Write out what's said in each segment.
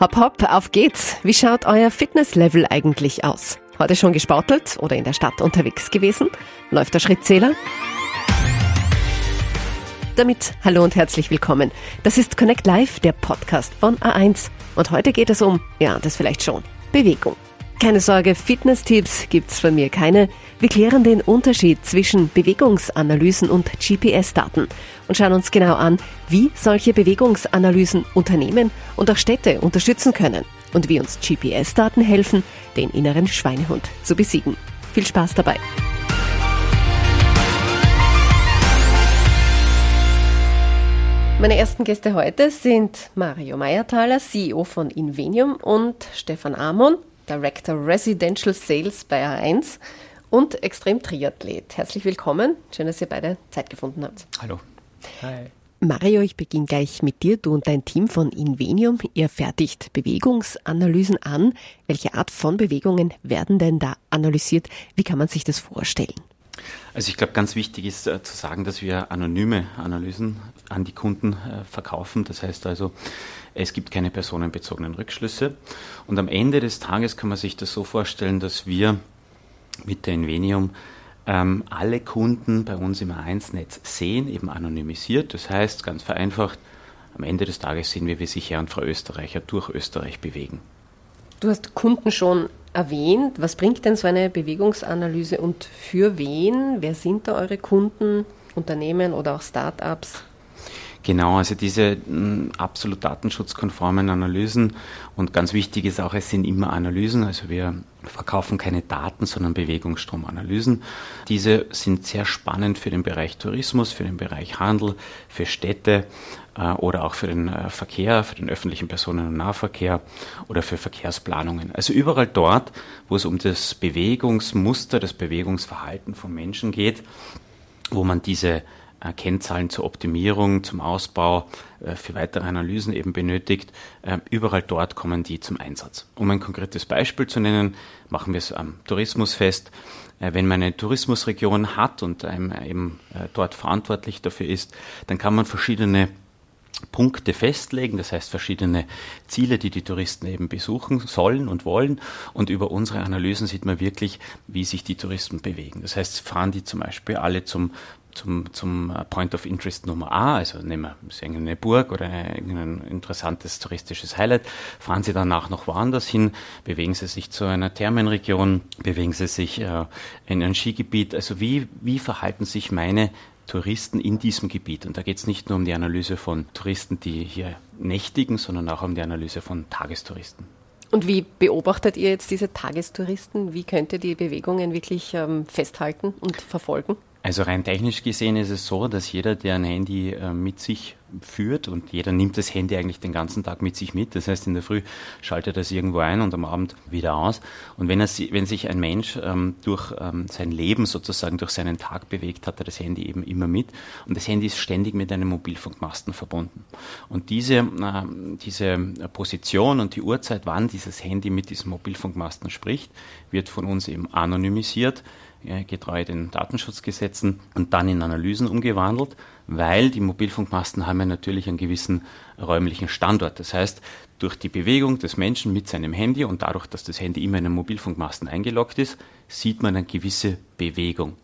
Hopp, hopp, auf geht's. Wie schaut euer Fitnesslevel eigentlich aus? Heute schon gespautelt oder in der Stadt unterwegs gewesen? Läuft der Schrittzähler? Damit hallo und herzlich willkommen. Das ist Connect Live, der Podcast von A1. Und heute geht es um, ja, das vielleicht schon, Bewegung. Keine Sorge, Fitness-Tipps gibt's von mir keine. Wir klären den Unterschied zwischen Bewegungsanalysen und GPS-Daten und schauen uns genau an, wie solche Bewegungsanalysen Unternehmen und auch Städte unterstützen können und wie uns GPS-Daten helfen, den inneren Schweinehund zu besiegen. Viel Spaß dabei! Meine ersten Gäste heute sind Mario Meiertaler, CEO von Invenium und Stefan Amon, Director Residential Sales bei A1 und Extrem-Triathlet. Herzlich willkommen. Schön, dass ihr beide Zeit gefunden habt. Hallo. Hi. Mario, ich beginne gleich mit dir. Du und dein Team von Invenium, ihr fertigt Bewegungsanalysen an. Welche Art von Bewegungen werden denn da analysiert? Wie kann man sich das vorstellen? Also ich glaube, ganz wichtig ist äh, zu sagen, dass wir anonyme Analysen an die Kunden äh, verkaufen. Das heißt also, es gibt keine personenbezogenen Rückschlüsse. Und am Ende des Tages kann man sich das so vorstellen, dass wir mit der Invenium ähm, alle Kunden bei uns im A1-Netz sehen, eben anonymisiert. Das heißt, ganz vereinfacht, am Ende des Tages sehen wir, wie sich Herr und Frau Österreicher durch Österreich bewegen. Du hast Kunden schon erwähnt. Was bringt denn so eine Bewegungsanalyse und für wen? Wer sind da eure Kunden, Unternehmen oder auch Start-ups? Genau, also diese hm, absolut datenschutzkonformen Analysen und ganz wichtig ist auch, es sind immer Analysen, also wir verkaufen keine Daten, sondern Bewegungsstromanalysen. Diese sind sehr spannend für den Bereich Tourismus, für den Bereich Handel, für Städte äh, oder auch für den äh, Verkehr, für den öffentlichen Personen- und Nahverkehr oder für Verkehrsplanungen. Also überall dort, wo es um das Bewegungsmuster, das Bewegungsverhalten von Menschen geht, wo man diese Kennzahlen zur Optimierung, zum Ausbau, äh, für weitere Analysen eben benötigt. Äh, überall dort kommen die zum Einsatz. Um ein konkretes Beispiel zu nennen, machen wir es am Tourismus fest. Wenn man eine Tourismusregion hat und eben dort verantwortlich dafür ist, dann kann man verschiedene Punkte festlegen, das heißt verschiedene Ziele, die die Touristen eben besuchen sollen und wollen. Und über unsere Analysen sieht man wirklich, wie sich die Touristen bewegen. Das heißt, fahren die zum Beispiel alle zum zum, zum Point of Interest Nummer A, also nehmen wir eine Burg oder ein interessantes touristisches Highlight, fahren Sie danach noch woanders hin, bewegen Sie sich zu einer Thermenregion, bewegen Sie sich äh, in ein Skigebiet, also wie, wie verhalten sich meine Touristen in diesem Gebiet. Und da geht es nicht nur um die Analyse von Touristen, die hier nächtigen, sondern auch um die Analyse von Tagestouristen. Und wie beobachtet ihr jetzt diese Tagestouristen? Wie könnt ihr die Bewegungen wirklich ähm, festhalten und verfolgen? Also rein technisch gesehen ist es so, dass jeder, der ein Handy äh, mit sich führt und jeder nimmt das Handy eigentlich den ganzen Tag mit sich mit. Das heißt, in der Früh schaltet er es irgendwo ein und am Abend wieder aus. Und wenn, er, wenn sich ein Mensch ähm, durch ähm, sein Leben sozusagen, durch seinen Tag bewegt, hat er das Handy eben immer mit. Und das Handy ist ständig mit einem Mobilfunkmasten verbunden. Und diese, äh, diese Position und die Uhrzeit, wann dieses Handy mit diesem Mobilfunkmasten spricht, wird von uns eben anonymisiert getreu den Datenschutzgesetzen und dann in Analysen umgewandelt, weil die Mobilfunkmasten haben ja natürlich einen gewissen räumlichen Standort. Das heißt, durch die Bewegung des Menschen mit seinem Handy und dadurch, dass das Handy immer in einen Mobilfunkmasten eingeloggt ist, sieht man eine gewisse Bewegung.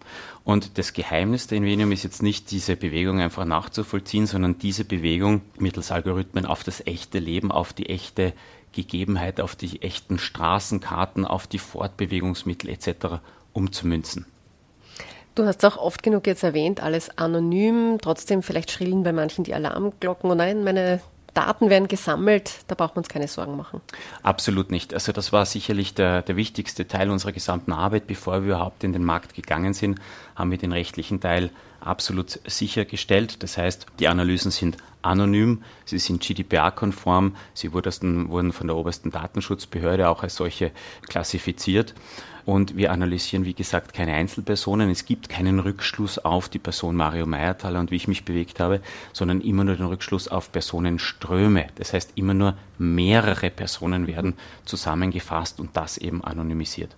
Und das Geheimnis der Invenium ist jetzt nicht, diese Bewegung einfach nachzuvollziehen, sondern diese Bewegung mittels Algorithmen auf das echte Leben, auf die echte Gegebenheit, auf die echten Straßenkarten, auf die Fortbewegungsmittel etc umzumünzen. Du hast auch oft genug jetzt erwähnt, alles anonym, trotzdem vielleicht schrillen bei manchen die Alarmglocken. Und nein, meine Daten werden gesammelt, da braucht man uns keine Sorgen machen. Absolut nicht. Also das war sicherlich der, der wichtigste Teil unserer gesamten Arbeit. Bevor wir überhaupt in den Markt gegangen sind, haben wir den rechtlichen Teil absolut sichergestellt. Das heißt, die Analysen sind anonym, sie sind GDPR-konform, sie wurden von der obersten Datenschutzbehörde auch als solche klassifiziert. Und wir analysieren, wie gesagt, keine Einzelpersonen. Es gibt keinen Rückschluss auf die Person Mario Meiertaler und wie ich mich bewegt habe, sondern immer nur den Rückschluss auf Personenströme. Das heißt, immer nur mehrere Personen werden zusammengefasst und das eben anonymisiert.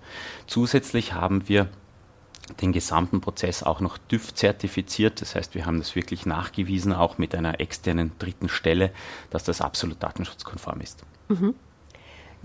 Zusätzlich haben wir den gesamten Prozess auch noch TÜV zertifiziert. Das heißt, wir haben das wirklich nachgewiesen, auch mit einer externen dritten Stelle, dass das absolut datenschutzkonform ist. Mhm.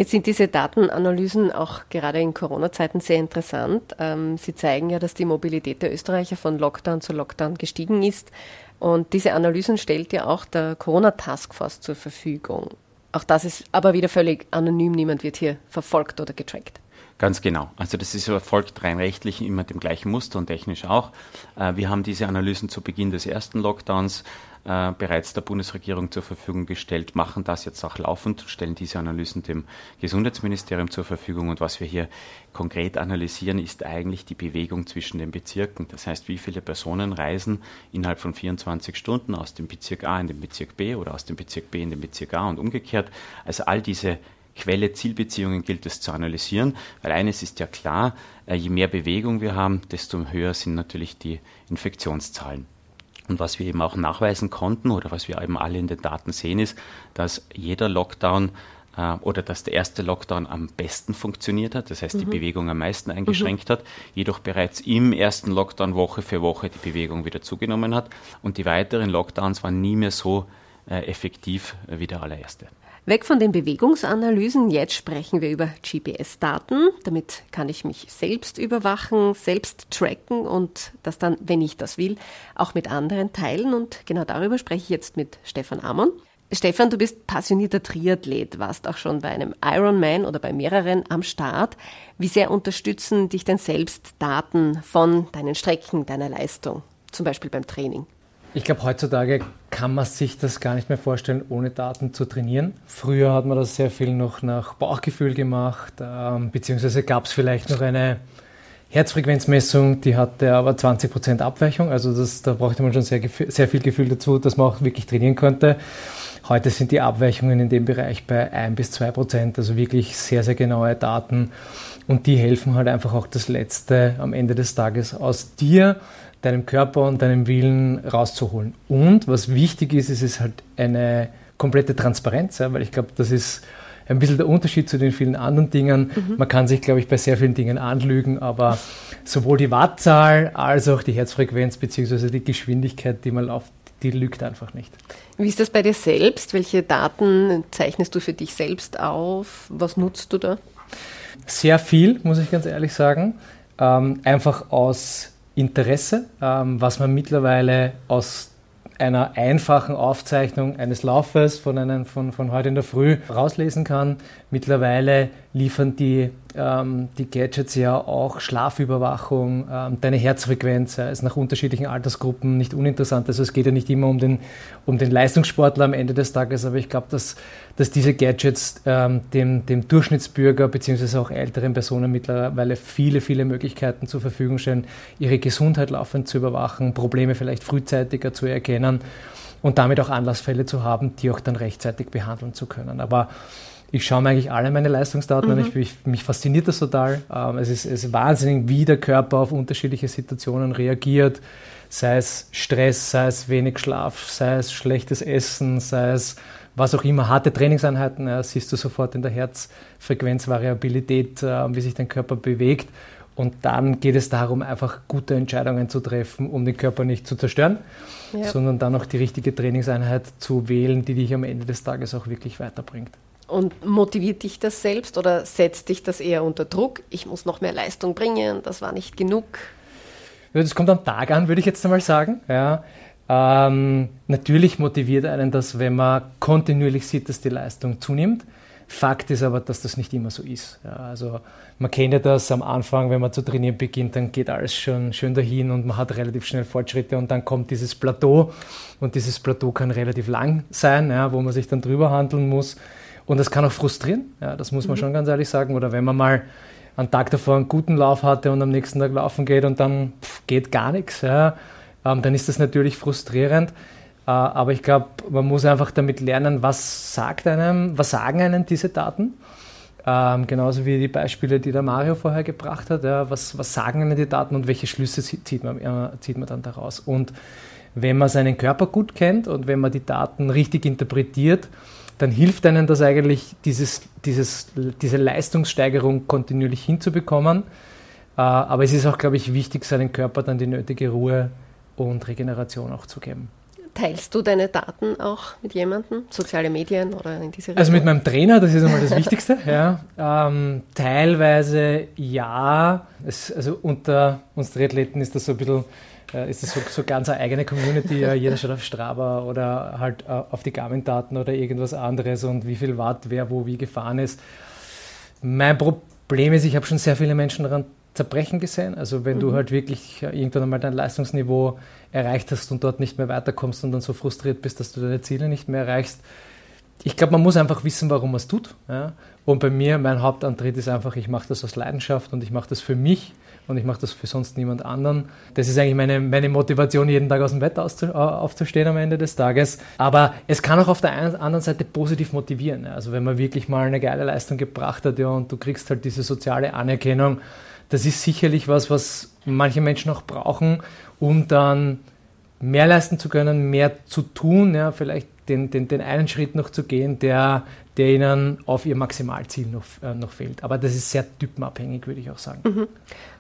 Jetzt sind diese Datenanalysen auch gerade in Corona-Zeiten sehr interessant. Ähm, sie zeigen ja, dass die Mobilität der Österreicher von Lockdown zu Lockdown gestiegen ist. Und diese Analysen stellt ja auch der Corona-Taskforce zur Verfügung. Auch das ist aber wieder völlig anonym. Niemand wird hier verfolgt oder getrackt. Ganz genau. Also das ist erfolgt rein rechtlich immer dem gleichen Muster und technisch auch. Äh, wir haben diese Analysen zu Beginn des ersten Lockdowns äh, bereits der Bundesregierung zur Verfügung gestellt, machen das jetzt auch laufend, stellen diese Analysen dem Gesundheitsministerium zur Verfügung. Und was wir hier konkret analysieren, ist eigentlich die Bewegung zwischen den Bezirken. Das heißt, wie viele Personen reisen innerhalb von 24 Stunden aus dem Bezirk A in den Bezirk B oder aus dem Bezirk B in den Bezirk A und umgekehrt. Also all diese Quelle-Zielbeziehungen gilt es zu analysieren, weil eines ist ja klar, äh, je mehr Bewegung wir haben, desto höher sind natürlich die Infektionszahlen. Und was wir eben auch nachweisen konnten oder was wir eben alle in den Daten sehen, ist, dass jeder Lockdown äh, oder dass der erste Lockdown am besten funktioniert hat, das heißt die mhm. Bewegung am meisten eingeschränkt mhm. hat, jedoch bereits im ersten Lockdown Woche für Woche die Bewegung wieder zugenommen hat und die weiteren Lockdowns waren nie mehr so äh, effektiv wie der allererste. Weg von den Bewegungsanalysen, jetzt sprechen wir über GPS-Daten. Damit kann ich mich selbst überwachen, selbst tracken und das dann, wenn ich das will, auch mit anderen teilen. Und genau darüber spreche ich jetzt mit Stefan Amon. Stefan, du bist passionierter Triathlet, warst auch schon bei einem Ironman oder bei mehreren am Start. Wie sehr unterstützen dich denn selbst Daten von deinen Strecken, deiner Leistung, zum Beispiel beim Training? Ich glaube, heutzutage kann man sich das gar nicht mehr vorstellen, ohne Daten zu trainieren. Früher hat man das sehr viel noch nach Bauchgefühl gemacht, ähm, beziehungsweise gab es vielleicht noch eine Herzfrequenzmessung, die hatte aber 20% Abweichung. Also das, da brauchte man schon sehr, sehr viel Gefühl dazu, dass man auch wirklich trainieren konnte. Heute sind die Abweichungen in dem Bereich bei 1 bis 2 Prozent, also wirklich sehr, sehr genaue Daten. Und die helfen halt einfach auch das Letzte am Ende des Tages aus dir deinem Körper und deinem Willen rauszuholen. Und was wichtig ist, ist es halt eine komplette Transparenz, ja, weil ich glaube, das ist ein bisschen der Unterschied zu den vielen anderen Dingen. Mhm. Man kann sich, glaube ich, bei sehr vielen Dingen anlügen, aber sowohl die Wattzahl als auch die Herzfrequenz bzw. die Geschwindigkeit, die man läuft, die lügt einfach nicht. Wie ist das bei dir selbst? Welche Daten zeichnest du für dich selbst auf? Was nutzt du da? Sehr viel, muss ich ganz ehrlich sagen. Ähm, einfach aus Interesse, ähm, was man mittlerweile aus einer einfachen Aufzeichnung eines Laufes von, einem, von, von heute in der Früh rauslesen kann. Mittlerweile liefern die, ähm, die Gadgets ja auch Schlafüberwachung, ähm, deine Herzfrequenz, ja, ist nach unterschiedlichen Altersgruppen nicht uninteressant. Also es geht ja nicht immer um den, um den Leistungssportler am Ende des Tages, aber ich glaube, dass, dass diese Gadgets ähm, dem, dem Durchschnittsbürger bzw. auch älteren Personen mittlerweile viele, viele Möglichkeiten zur Verfügung stellen, ihre Gesundheit laufend zu überwachen, Probleme vielleicht frühzeitiger zu erkennen und damit auch Anlassfälle zu haben, die auch dann rechtzeitig behandeln zu können. Aber ich schaue mir eigentlich alle meine Leistungsdaten mhm. an. Ich, ich, mich fasziniert das total. Ähm, es, ist, es ist wahnsinnig, wie der Körper auf unterschiedliche Situationen reagiert. Sei es Stress, sei es wenig Schlaf, sei es schlechtes Essen, sei es was auch immer, harte Trainingseinheiten, ja, siehst du sofort in der Herzfrequenzvariabilität, äh, wie sich dein Körper bewegt. Und dann geht es darum, einfach gute Entscheidungen zu treffen, um den Körper nicht zu zerstören, ja. sondern dann auch die richtige Trainingseinheit zu wählen, die dich am Ende des Tages auch wirklich weiterbringt. Und motiviert dich das selbst oder setzt dich das eher unter Druck? Ich muss noch mehr Leistung bringen, das war nicht genug. Das kommt am Tag an, würde ich jetzt einmal sagen. Ja. Ähm, natürlich motiviert einen das, wenn man kontinuierlich sieht, dass die Leistung zunimmt. Fakt ist aber, dass das nicht immer so ist. Ja, also man kennt ja das am Anfang, wenn man zu trainieren beginnt, dann geht alles schon schön dahin und man hat relativ schnell Fortschritte und dann kommt dieses Plateau und dieses Plateau kann relativ lang sein, ja, wo man sich dann drüber handeln muss. Und das kann auch frustrieren, ja, das muss man mhm. schon ganz ehrlich sagen. Oder wenn man mal einen Tag davor einen guten Lauf hatte und am nächsten Tag laufen geht und dann pff, geht gar nichts, ja, ähm, dann ist das natürlich frustrierend. Äh, aber ich glaube, man muss einfach damit lernen, was sagt einem, was sagen einem diese Daten. Ähm, genauso wie die Beispiele, die der Mario vorher gebracht hat. Ja, was, was sagen einem die Daten und welche Schlüsse zieht man, äh, zieht man dann daraus? Und wenn man seinen Körper gut kennt und wenn man die Daten richtig interpretiert, dann hilft einem das eigentlich, dieses, dieses, diese Leistungssteigerung kontinuierlich hinzubekommen. Äh, aber es ist auch, glaube ich, wichtig, seinem Körper dann die nötige Ruhe und Regeneration auch zu geben. Teilst du deine Daten auch mit jemandem? Soziale Medien oder in diese Richtung? Also mit meinem Trainer, das ist einmal das Wichtigste. ja. Ähm, teilweise ja. Es, also unter uns Triathleten ist das so ein bisschen, äh, ist das so, so ganz eine eigene Community. Ja. Jeder schaut auf Strava oder halt äh, auf die Garmin-Daten oder irgendwas anderes und wie viel Watt wer wo wie gefahren ist. Mein Problem ist, ich habe schon sehr viele Menschen daran zerbrechen gesehen. Also wenn mhm. du halt wirklich irgendwann einmal dein Leistungsniveau erreicht hast und dort nicht mehr weiterkommst und dann so frustriert bist, dass du deine Ziele nicht mehr erreichst. Ich glaube, man muss einfach wissen, warum man es tut. Ja? Und bei mir, mein Hauptantritt ist einfach, ich mache das aus Leidenschaft und ich mache das für mich und ich mache das für sonst niemand anderen. Das ist eigentlich meine, meine Motivation, jeden Tag aus dem Bett aufzustehen am Ende des Tages. Aber es kann auch auf der einen, anderen Seite positiv motivieren. Also wenn man wirklich mal eine geile Leistung gebracht hat ja, und du kriegst halt diese soziale Anerkennung, das ist sicherlich was, was manche Menschen auch brauchen, um dann mehr leisten zu können, mehr zu tun, ja, vielleicht den, den, den einen Schritt noch zu gehen, der, der ihnen auf ihr Maximalziel noch, äh, noch fehlt. Aber das ist sehr typenabhängig, würde ich auch sagen. Mhm.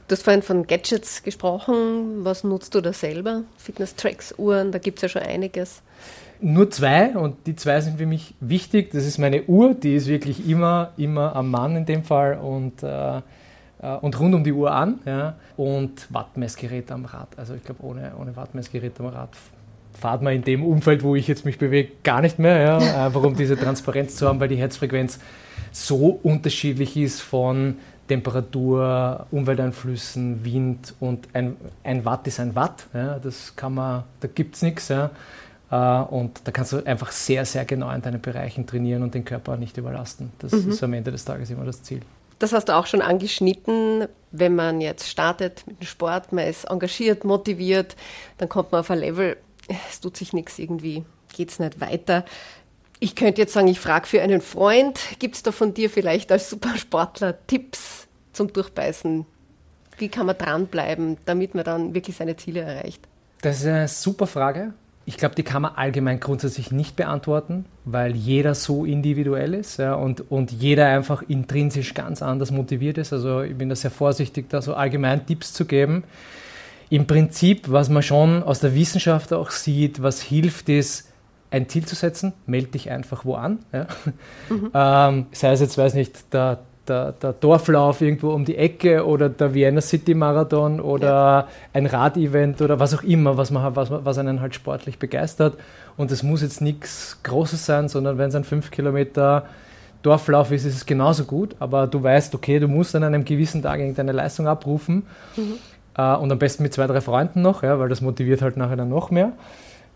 Du hast vorhin von Gadgets gesprochen. Was nutzt du da selber? Fitness-Tracks, Uhren, da gibt es ja schon einiges. Nur zwei und die zwei sind für mich wichtig. Das ist meine Uhr, die ist wirklich immer, immer am Mann in dem Fall und äh, und rund um die Uhr an. Ja, und Wattmessgerät am Rad. Also ich glaube, ohne, ohne Wattmessgerät am Rad fahrt man in dem Umfeld, wo ich jetzt mich bewege, gar nicht mehr. Ja, einfach um diese Transparenz zu haben, weil die Herzfrequenz so unterschiedlich ist von Temperatur, Umwelteinflüssen, Wind und ein, ein Watt ist ein Watt. Ja, das kann man, da gibt es nichts. Ja. Äh, und da kannst du einfach sehr, sehr genau in deinen Bereichen trainieren und den Körper nicht überlasten. Das mhm. ist am Ende des Tages immer das Ziel. Das hast du auch schon angeschnitten. Wenn man jetzt startet mit dem Sport, man ist engagiert, motiviert, dann kommt man auf ein Level, es tut sich nichts irgendwie, geht es nicht weiter. Ich könnte jetzt sagen, ich frage für einen Freund, gibt es da von dir vielleicht als Supersportler Tipps zum Durchbeißen? Wie kann man dranbleiben, damit man dann wirklich seine Ziele erreicht? Das ist eine super Frage. Ich glaube, die kann man allgemein grundsätzlich nicht beantworten, weil jeder so individuell ist ja, und, und jeder einfach intrinsisch ganz anders motiviert ist. Also ich bin da sehr vorsichtig, da so allgemein Tipps zu geben. Im Prinzip, was man schon aus der Wissenschaft auch sieht, was hilft, ist, ein Ziel zu setzen, melde dich einfach wo an. Ja. Mhm. Ähm, sei es jetzt, weiß nicht, der der, der, Dorflauf irgendwo um die Ecke oder der Vienna City Marathon oder ja. ein Radevent oder was auch immer, was, man, was, was einen halt sportlich begeistert. Und es muss jetzt nichts Großes sein, sondern wenn es ein 5 Kilometer Dorflauf ist, ist es genauso gut. Aber du weißt, okay, du musst an einem gewissen Tag irgendeine Leistung abrufen. Mhm. Äh, und am besten mit zwei, drei Freunden noch, ja, weil das motiviert halt nachher dann noch mehr.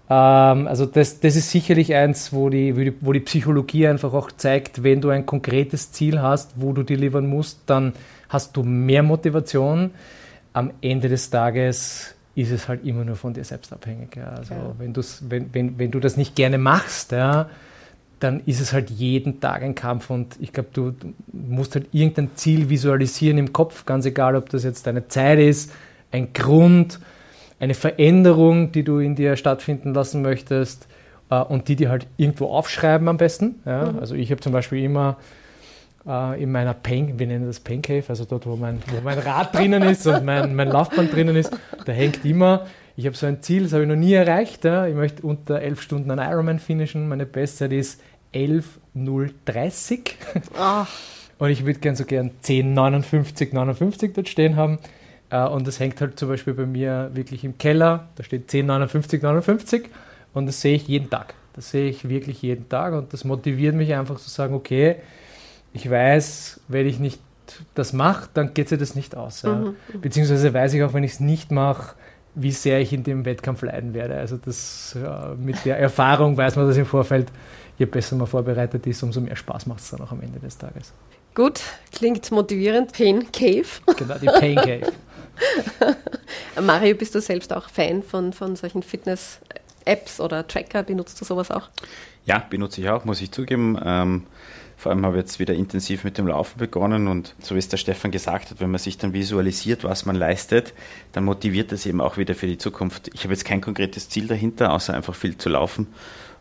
Ähm, also das, das ist sicherlich eins, wo die, wo die Psychologie einfach auch zeigt, wenn du ein konkretes Ziel hast, wo du delivern musst, dann hast du mehr Motivation. Am Ende des Tages ist es halt immer nur von dir selbst abhängig. Ja. Also ja. Wenn, wenn, wenn, wenn du das nicht gerne machst, ja, dann ist es halt jeden Tag ein Kampf und ich glaube, du, du musst halt irgendein Ziel visualisieren im Kopf, ganz egal, ob das jetzt deine Zeit ist, ein Grund, eine Veränderung, die du in dir stattfinden lassen möchtest äh, und die dir halt irgendwo aufschreiben am besten. Ja? Mhm. Also ich habe zum Beispiel immer äh, in meiner Pain, wir nennen das Pain Cave, also dort, wo mein, wo mein Rad drinnen ist und mein, mein Laufband drinnen ist, da hängt immer, ich habe so ein Ziel, das habe ich noch nie erreicht. Ja? Ich möchte unter elf Stunden einen Ironman finishen. Meine Bestzeit ist 11.030. Oh. Und ich würde gern so gern 10.59, 59 dort stehen haben. Äh, und das hängt halt zum Beispiel bei mir wirklich im Keller. Da steht 1059, 59 und das sehe ich jeden Tag. Das sehe ich wirklich jeden Tag und das motiviert mich einfach zu sagen, okay, ich weiß, wenn ich nicht das mache, dann geht sich das nicht aus. Ja. Mhm. Beziehungsweise weiß ich auch, wenn ich es nicht mache, wie sehr ich in dem Wettkampf leiden werde. Also das ja, mit der Erfahrung weiß man das im Vorfeld, je besser man vorbereitet ist, umso mehr Spaß macht es dann auch am Ende des Tages. Gut, klingt motivierend. Pain Cave. Genau, die Pain Cave. Mario, bist du selbst auch Fan von, von solchen Fitness-Apps oder Tracker? Benutzt du sowas auch? Ja, benutze ich auch, muss ich zugeben. Ähm, vor allem habe ich jetzt wieder intensiv mit dem Laufen begonnen und so wie es der Stefan gesagt hat, wenn man sich dann visualisiert, was man leistet, dann motiviert das eben auch wieder für die Zukunft. Ich habe jetzt kein konkretes Ziel dahinter, außer einfach viel zu laufen.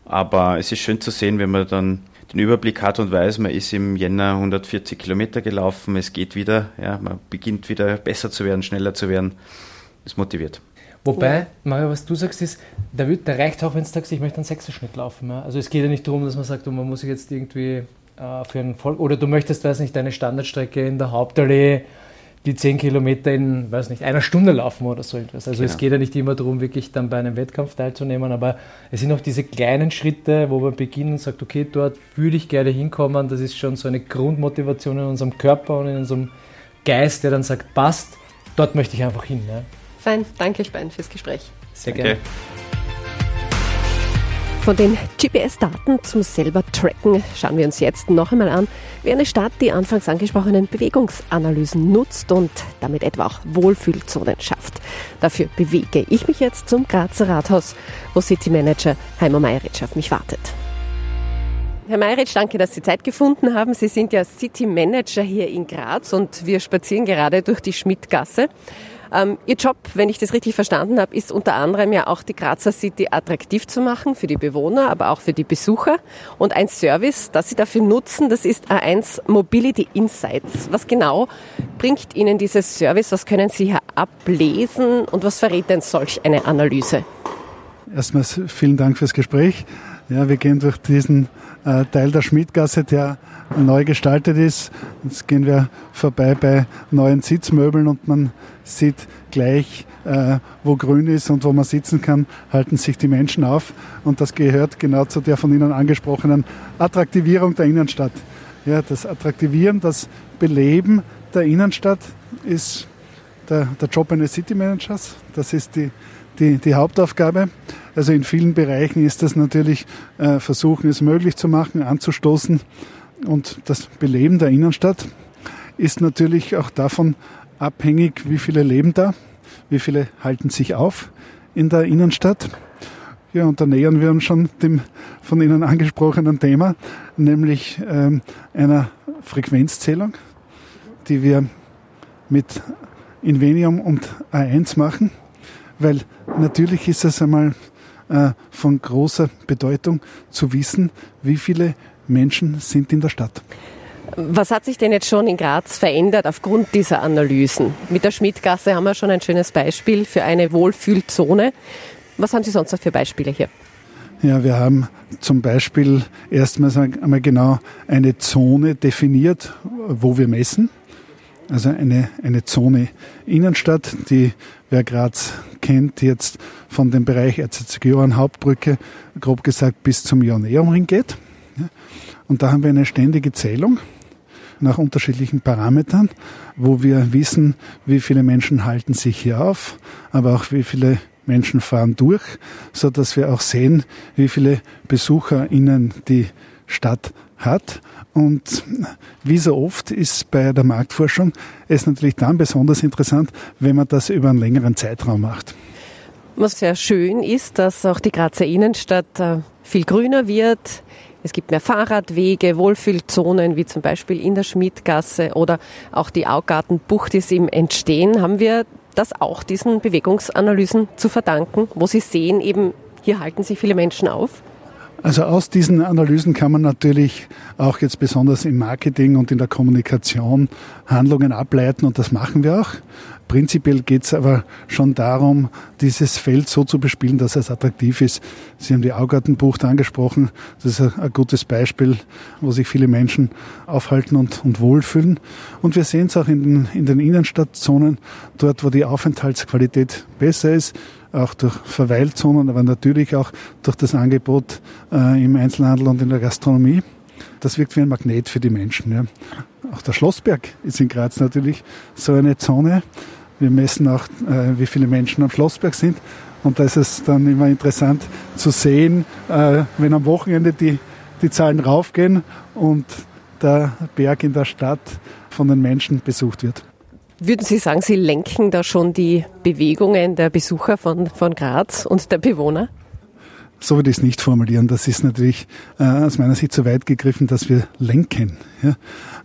Aber es ist schön zu sehen, wenn man dann den Überblick hat und weiß, man ist im Jänner 140 Kilometer gelaufen, es geht wieder, ja, man beginnt wieder besser zu werden, schneller zu werden. Es motiviert. Wobei. Mario, was du sagst, ist, da, wird, da reicht auch, wenn du sagst, ich möchte einen Sechserschnitt laufen. Ja? Also es geht ja nicht darum, dass man sagt, man muss sich jetzt irgendwie äh, für einen Volk, oder du möchtest, weiß nicht, deine Standardstrecke in der Hauptallee die 10 Kilometer in, weiß nicht, einer Stunde laufen oder so etwas. Also genau. es geht ja nicht immer darum, wirklich dann bei einem Wettkampf teilzunehmen, aber es sind auch diese kleinen Schritte, wo man beginnt und sagt, okay, dort würde ich gerne hinkommen. Das ist schon so eine Grundmotivation in unserem Körper und in unserem Geist, der dann sagt, passt, dort möchte ich einfach hin. Ja. Fein, danke beiden fürs Gespräch. Sehr gerne. Von den GPS-Daten zum selber Tracken schauen wir uns jetzt noch einmal an, wie eine Stadt die anfangs angesprochenen Bewegungsanalysen nutzt und damit etwa auch Wohlfühlzonen schafft. Dafür bewege ich mich jetzt zum Grazer Rathaus, wo City Manager Heimer Meiritsch auf mich wartet. Herr Meiritsch, danke, dass Sie Zeit gefunden haben. Sie sind ja City Manager hier in Graz und wir spazieren gerade durch die Schmidtgasse. Ähm, Ihr Job, wenn ich das richtig verstanden habe, ist unter anderem ja auch die Grazer City attraktiv zu machen für die Bewohner, aber auch für die Besucher. Und ein Service, das Sie dafür nutzen, das ist A1 Mobility Insights. Was genau bringt Ihnen dieses Service? Was können Sie hier ablesen und was verrät denn solch eine Analyse? Erstmals vielen Dank fürs Gespräch. Ja, wir gehen durch diesen äh, Teil der Schmidtgasse, der neu gestaltet ist. Jetzt gehen wir vorbei bei neuen Sitzmöbeln und man sieht gleich, äh, wo grün ist und wo man sitzen kann, halten sich die Menschen auf. Und das gehört genau zu der von Ihnen angesprochenen Attraktivierung der Innenstadt. Ja, das Attraktivieren, das Beleben der Innenstadt ist der, der Job eines City Managers. Das ist die, die, die Hauptaufgabe. Also in vielen Bereichen ist das natürlich äh, versuchen, es möglich zu machen, anzustoßen, und das Beleben der Innenstadt ist natürlich auch davon abhängig, wie viele leben da, wie viele halten sich auf in der Innenstadt. Ja, und da nähern wir uns schon dem von Ihnen angesprochenen Thema, nämlich ähm, einer Frequenzzählung, die wir mit Invenium und A1 machen, weil natürlich ist es einmal äh, von großer Bedeutung zu wissen, wie viele Menschen sind in der Stadt. Was hat sich denn jetzt schon in Graz verändert aufgrund dieser Analysen? Mit der Schmidtgasse haben wir schon ein schönes Beispiel für eine Wohlfühlzone. Was haben Sie sonst noch für Beispiele hier? Ja, wir haben zum Beispiel erstmals einmal genau eine Zone definiert, wo wir messen. Also eine, eine Zone Innenstadt, die wer Graz kennt, jetzt von dem Bereich Johann Hauptbrücke, grob gesagt, bis zum Joanneumring geht. Und da haben wir eine ständige Zählung nach unterschiedlichen Parametern, wo wir wissen, wie viele Menschen halten sich hier auf, aber auch wie viele Menschen fahren durch, so dass wir auch sehen, wie viele BesucherInnen die Stadt hat. Und wie so oft ist bei der Marktforschung es natürlich dann besonders interessant, wenn man das über einen längeren Zeitraum macht. Was sehr schön ist, dass auch die Grazer Innenstadt äh, viel grüner wird, es gibt mehr Fahrradwege, Wohlfühlzonen, wie zum Beispiel in der Schmidtgasse oder auch die Augartenbucht ist im Entstehen. Haben wir das auch diesen Bewegungsanalysen zu verdanken, wo Sie sehen, eben hier halten sich viele Menschen auf? Also aus diesen Analysen kann man natürlich auch jetzt besonders im Marketing und in der Kommunikation Handlungen ableiten und das machen wir auch. Prinzipiell geht es aber schon darum, dieses Feld so zu bespielen, dass es attraktiv ist. Sie haben die Augartenbucht angesprochen. Das ist ein gutes Beispiel, wo sich viele Menschen aufhalten und, und wohlfühlen. Und wir sehen es auch in den, in den Innenstadtzonen, dort, wo die Aufenthaltsqualität besser ist, auch durch Verweilzonen, aber natürlich auch durch das Angebot äh, im Einzelhandel und in der Gastronomie. Das wirkt wie ein Magnet für die Menschen. Ja. Auch der Schlossberg ist in Graz natürlich so eine Zone. Wir messen auch, äh, wie viele Menschen am Schlossberg sind. Und da ist es dann immer interessant zu sehen, äh, wenn am Wochenende die, die Zahlen raufgehen und der Berg in der Stadt von den Menschen besucht wird. Würden Sie sagen, Sie lenken da schon die Bewegungen der Besucher von, von Graz und der Bewohner? So würde ich es nicht formulieren. Das ist natürlich äh, aus meiner Sicht so weit gegriffen, dass wir lenken. Ja?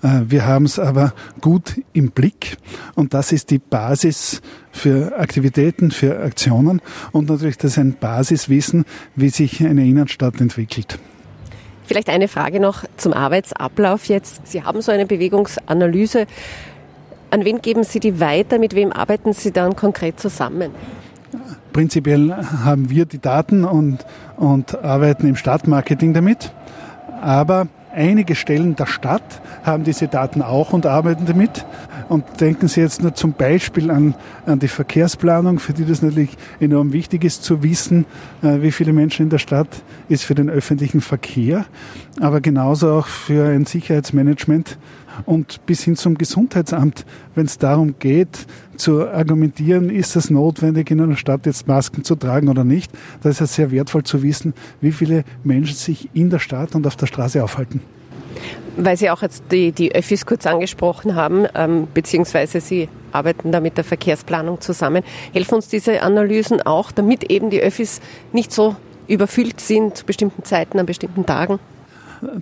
Äh, wir haben es aber gut im Blick und das ist die Basis für Aktivitäten, für Aktionen und natürlich das ist ein Basiswissen, wie sich eine Innenstadt entwickelt. Vielleicht eine Frage noch zum Arbeitsablauf jetzt. Sie haben so eine Bewegungsanalyse. An wen geben Sie die weiter? Mit wem arbeiten Sie dann konkret zusammen? Prinzipiell haben wir die Daten und, und arbeiten im Stadtmarketing damit. Aber einige Stellen der Stadt haben diese Daten auch und arbeiten damit. Und denken Sie jetzt nur zum Beispiel an, an die Verkehrsplanung, für die das natürlich enorm wichtig ist zu wissen, äh, wie viele Menschen in der Stadt ist für den öffentlichen Verkehr, aber genauso auch für ein Sicherheitsmanagement und bis hin zum Gesundheitsamt, wenn es darum geht, zu argumentieren, ist es notwendig, in einer Stadt jetzt Masken zu tragen oder nicht. Da ist es sehr wertvoll zu wissen, wie viele Menschen sich in der Stadt und auf der Straße aufhalten. Weil Sie auch jetzt die, die Öffis kurz angesprochen haben, ähm, beziehungsweise Sie arbeiten da mit der Verkehrsplanung zusammen. Helfen uns diese Analysen auch, damit eben die Öffis nicht so überfüllt sind zu bestimmten Zeiten, an bestimmten Tagen?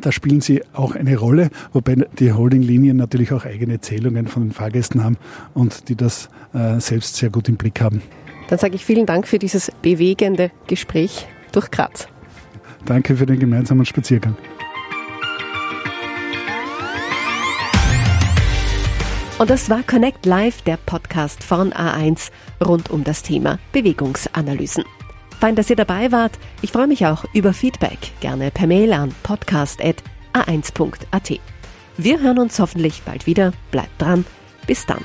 Da spielen sie auch eine Rolle, wobei die Holdinglinien natürlich auch eigene Zählungen von den Fahrgästen haben und die das äh, selbst sehr gut im Blick haben. Dann sage ich vielen Dank für dieses bewegende Gespräch durch Graz. Danke für den gemeinsamen Spaziergang. Und das war Connect Live, der Podcast von A1 rund um das Thema Bewegungsanalysen. Fein, dass ihr dabei wart. Ich freue mich auch über Feedback, gerne per Mail an podcast.a1.at. Wir hören uns hoffentlich bald wieder. Bleibt dran. Bis dann.